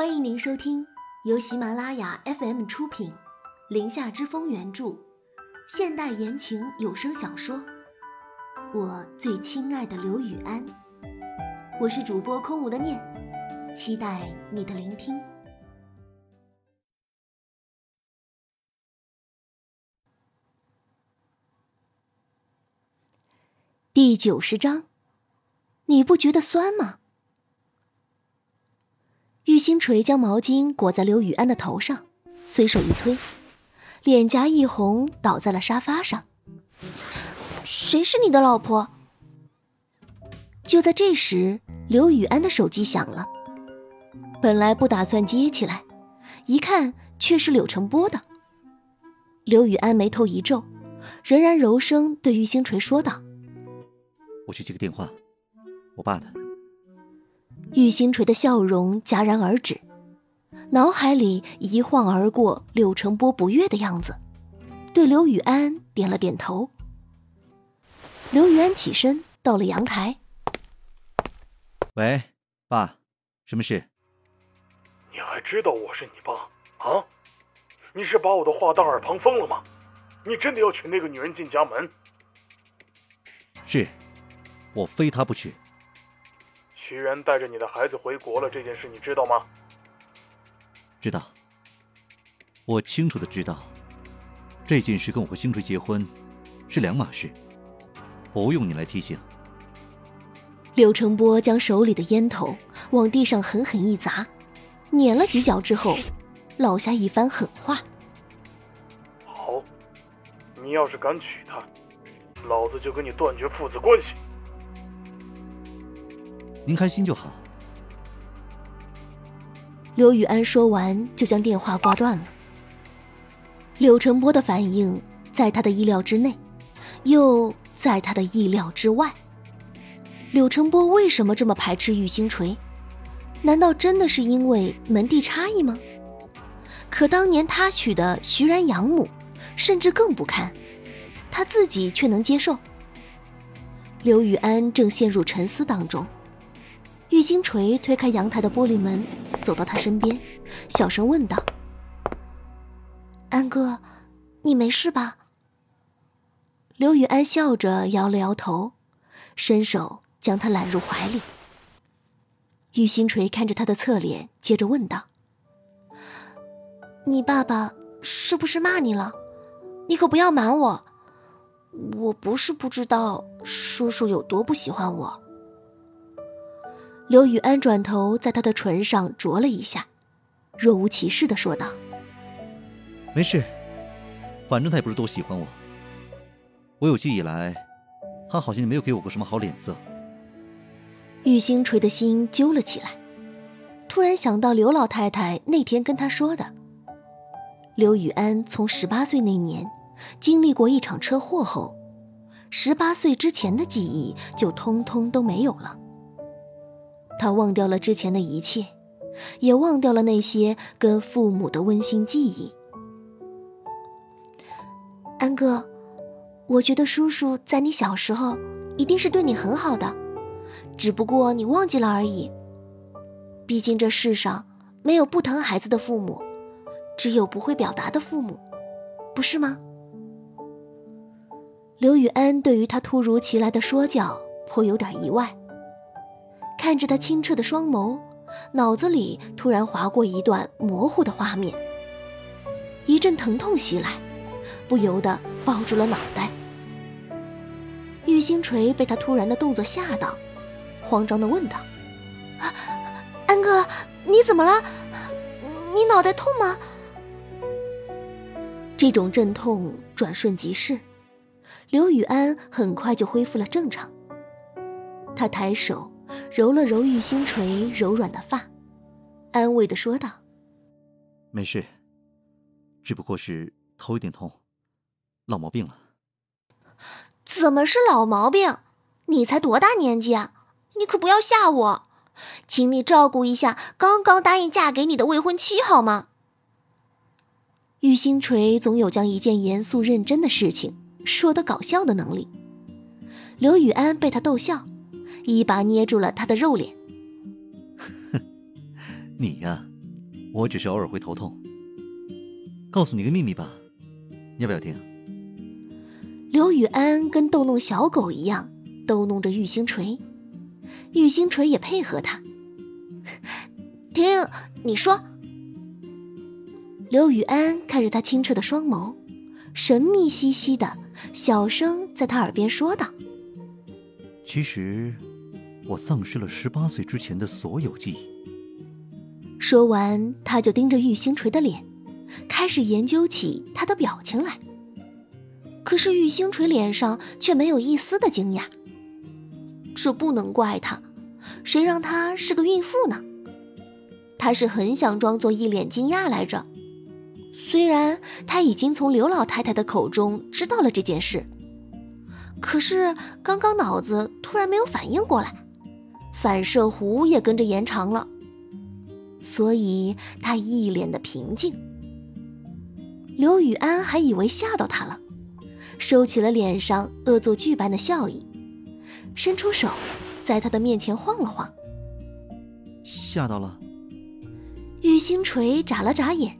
欢迎您收听由喜马拉雅 FM 出品，《林下之风》原著，现代言情有声小说《我最亲爱的刘雨安》。我是主播空无的念，期待你的聆听。第九十章，你不觉得酸吗？玉星锤将毛巾裹在刘雨安的头上，随手一推，脸颊一红，倒在了沙发上。谁是你的老婆？就在这时，刘雨安的手机响了。本来不打算接起来，一看却是柳成波的。刘雨安眉头一皱，仍然柔声对玉星锤说道：“我去接个电话，我爸的。”玉星锤的笑容戛然而止，脑海里一晃而过柳成波不悦的样子，对刘雨安点了点头。刘雨安起身到了阳台。喂，爸，什么事？你还知道我是你爸啊？你是把我的话当耳旁风了吗？你真的要娶那个女人进家门？是，我非她不娶。徐然带着你的孩子回国了，这件事你知道吗？知道。我清楚的知道，这件事跟我和星锤结婚是两码事，不用你来提醒。刘成波将手里的烟头往地上狠狠一砸，碾了几脚之后，落下一番狠话：“好，你要是敢娶她，老子就跟你断绝父子关系。”您开心就好。刘雨安说完，就将电话挂断了。柳成波的反应在他的意料之内，又在他的意料之外。柳成波为什么这么排斥玉星锤？难道真的是因为门第差异吗？可当年他娶的徐然养母，甚至更不堪，他自己却能接受。刘雨安正陷入沉思当中。玉星锤推开阳台的玻璃门，走到他身边，小声问道：“安哥，你没事吧？”刘雨安笑着摇了摇头，伸手将他揽入怀里。玉星锤看着他的侧脸，接着问道：“你爸爸是不是骂你了？你可不要瞒我。我不是不知道叔叔有多不喜欢我。”刘雨安转头在他的唇上啄了一下，若无其事的说道：“没事，反正他也不是多喜欢我。我有记忆以来，他好像没有给我过什么好脸色。”玉星锤的心揪了起来，突然想到刘老太太那天跟他说的：刘雨安从十八岁那年经历过一场车祸后，十八岁之前的记忆就通通都没有了。他忘掉了之前的一切，也忘掉了那些跟父母的温馨记忆。安哥，我觉得叔叔在你小时候一定是对你很好的，只不过你忘记了而已。毕竟这世上没有不疼孩子的父母，只有不会表达的父母，不是吗？刘雨安对于他突如其来的说教颇有点意外。看着他清澈的双眸，脑子里突然划过一段模糊的画面，一阵疼痛袭来，不由得抱住了脑袋。玉星锤被他突然的动作吓到，慌张的问道：“安哥，你怎么了？你脑袋痛吗？”这种阵痛转瞬即逝，刘雨安很快就恢复了正常。他抬手。揉了揉玉星锤柔软的发，安慰的说道：“没事，只不过是头有点痛，老毛病了。”“怎么是老毛病？你才多大年纪啊？你可不要吓我，请你照顾一下刚刚答应嫁给你的未婚妻好吗？”玉星锤总有将一件严肃认真的事情说得搞笑的能力。刘雨安被他逗笑。一把捏住了他的肉脸。你呀，我只是偶尔会头痛。告诉你个秘密吧，要不要听？刘雨安跟逗弄小狗一样逗弄着玉星锤，玉星锤也配合他。听你说。刘雨安看着他清澈的双眸，神秘兮兮的，小声在他耳边说道：“其实，我丧失了十八岁之前的所有记忆。”说完，他就盯着玉星锤的脸，开始研究起他的表情来。可是玉星锤脸上却没有一丝的惊讶。这不能怪他，谁让她是个孕妇呢？他是很想装作一脸惊讶来着。虽然他已经从刘老太太的口中知道了这件事，可是刚刚脑子突然没有反应过来，反射弧也跟着延长了，所以他一脸的平静。刘雨安还以为吓到他了，收起了脸上恶作剧般的笑意，伸出手，在他的面前晃了晃。吓到了。玉星锤眨了眨眼。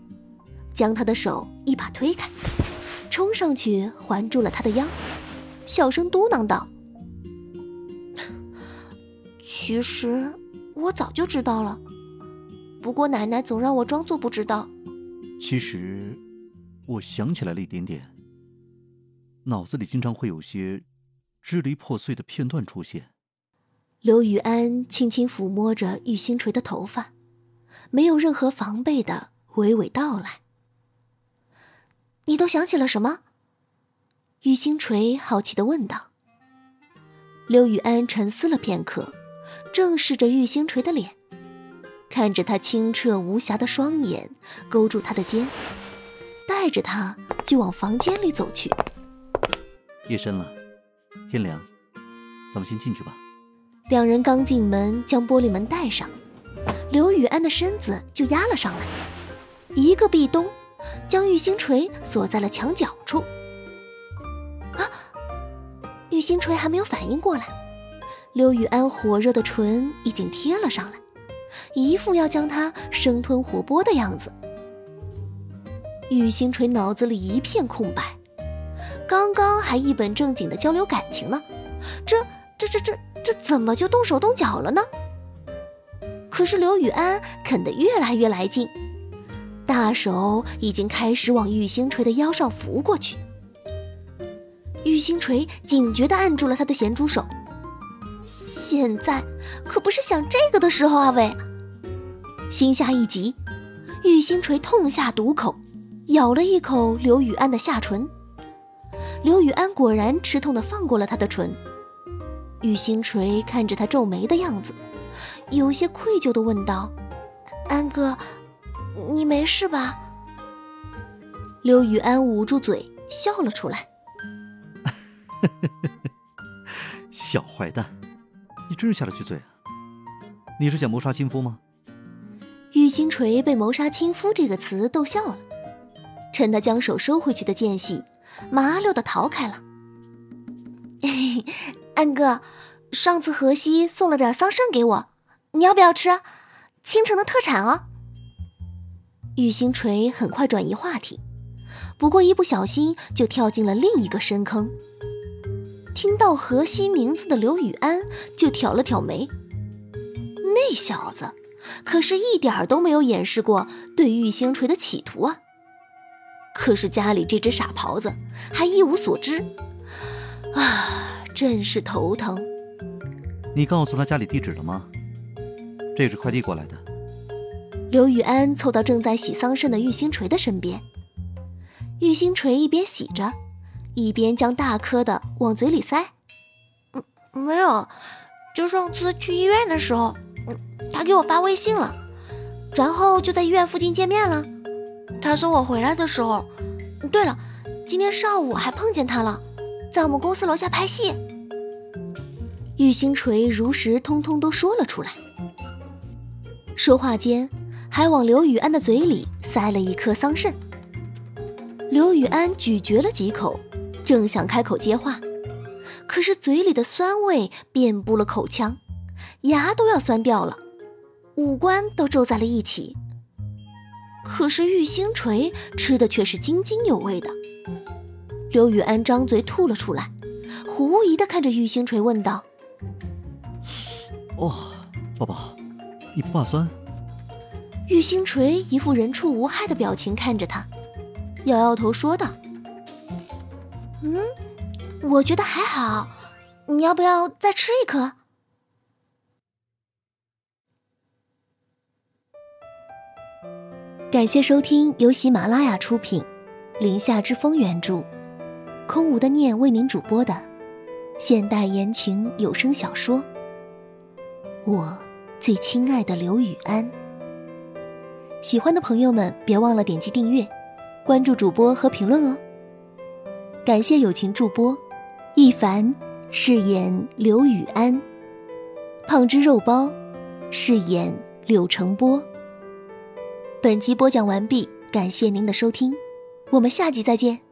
将他的手一把推开，冲上去环住了他的腰，小声嘟囔道：“其实我早就知道了，不过奶奶总让我装作不知道。其实我想起来了一点点，脑子里经常会有些支离破碎的片段出现。”刘雨安轻轻抚摸着玉星锤的头发，没有任何防备的娓娓道来。你都想起了什么？玉星锤好奇的问道。刘雨安沉思了片刻，正视着玉星锤的脸，看着他清澈无瑕的双眼，勾住他的肩，带着他就往房间里走去。夜深了，天凉，咱们先进去吧。两人刚进门，将玻璃门带上，刘雨安的身子就压了上来，一个壁咚。将玉星锤锁在了墙角处。啊！玉星锤还没有反应过来，刘雨安火热的唇已经贴了上来，一副要将他生吞活剥的样子。玉星锤脑子里一片空白，刚刚还一本正经的交流感情呢，这、这、这、这、这怎么就动手动脚了呢？可是刘雨安啃得越来越来劲。大手已经开始往玉星锤的腰上拂过去，玉星锤警觉地按住了他的咸猪手。现在可不是想这个的时候啊！喂，心下一急，玉星锤痛下毒口，咬了一口刘雨安的下唇。刘雨安果然吃痛的放过了他的唇。玉星锤看着他皱眉的样子，有些愧疚的问道：“安哥。”你没事吧？刘雨安捂住嘴笑了出来。小坏蛋，你真是下得去嘴啊！你是想谋杀亲夫吗？玉星锤被“谋杀亲夫”这个词逗笑了，趁他将手收回去的间隙，麻溜的逃开了。安哥，上次荷西送了点桑葚给我，你要不要吃？青城的特产哦。玉星锤很快转移话题，不过一不小心就跳进了另一个深坑。听到荷西名字的刘雨安就挑了挑眉，那小子可是一点都没有掩饰过对玉星锤的企图啊！可是家里这只傻狍子还一无所知，啊，真是头疼。你告诉他家里地址了吗？这是快递过来的。刘雨安凑到正在洗桑葚的玉星锤的身边，玉星锤一边洗着，一边将大颗的往嘴里塞。嗯，没有，就上次去医院的时候，嗯，他给我发微信了，然后就在医院附近见面了。他送我回来的时候，对了，今天上午还碰见他了，在我们公司楼下拍戏。玉星锤如实通通都说了出来。说话间。还往刘雨安的嘴里塞了一颗桑葚。刘雨安咀嚼了几口，正想开口接话，可是嘴里的酸味遍布了口腔，牙都要酸掉了，五官都皱在了一起。可是玉星锤吃的却是津津有味的。刘雨安张嘴吐了出来，狐疑的看着玉星锤问道：“哦，宝宝，你不怕酸？”玉星锤一副人畜无害的表情看着他，摇摇头说道：“嗯，我觉得还好，你要不要再吃一颗？”感谢收听由喜马拉雅出品，《林下之风》原著，空无的念为您主播的现代言情有声小说《我最亲爱的刘雨安》。喜欢的朋友们，别忘了点击订阅、关注主播和评论哦。感谢友情助播一凡饰演刘雨安，胖汁肉包饰演柳成波。本集播讲完毕，感谢您的收听，我们下集再见。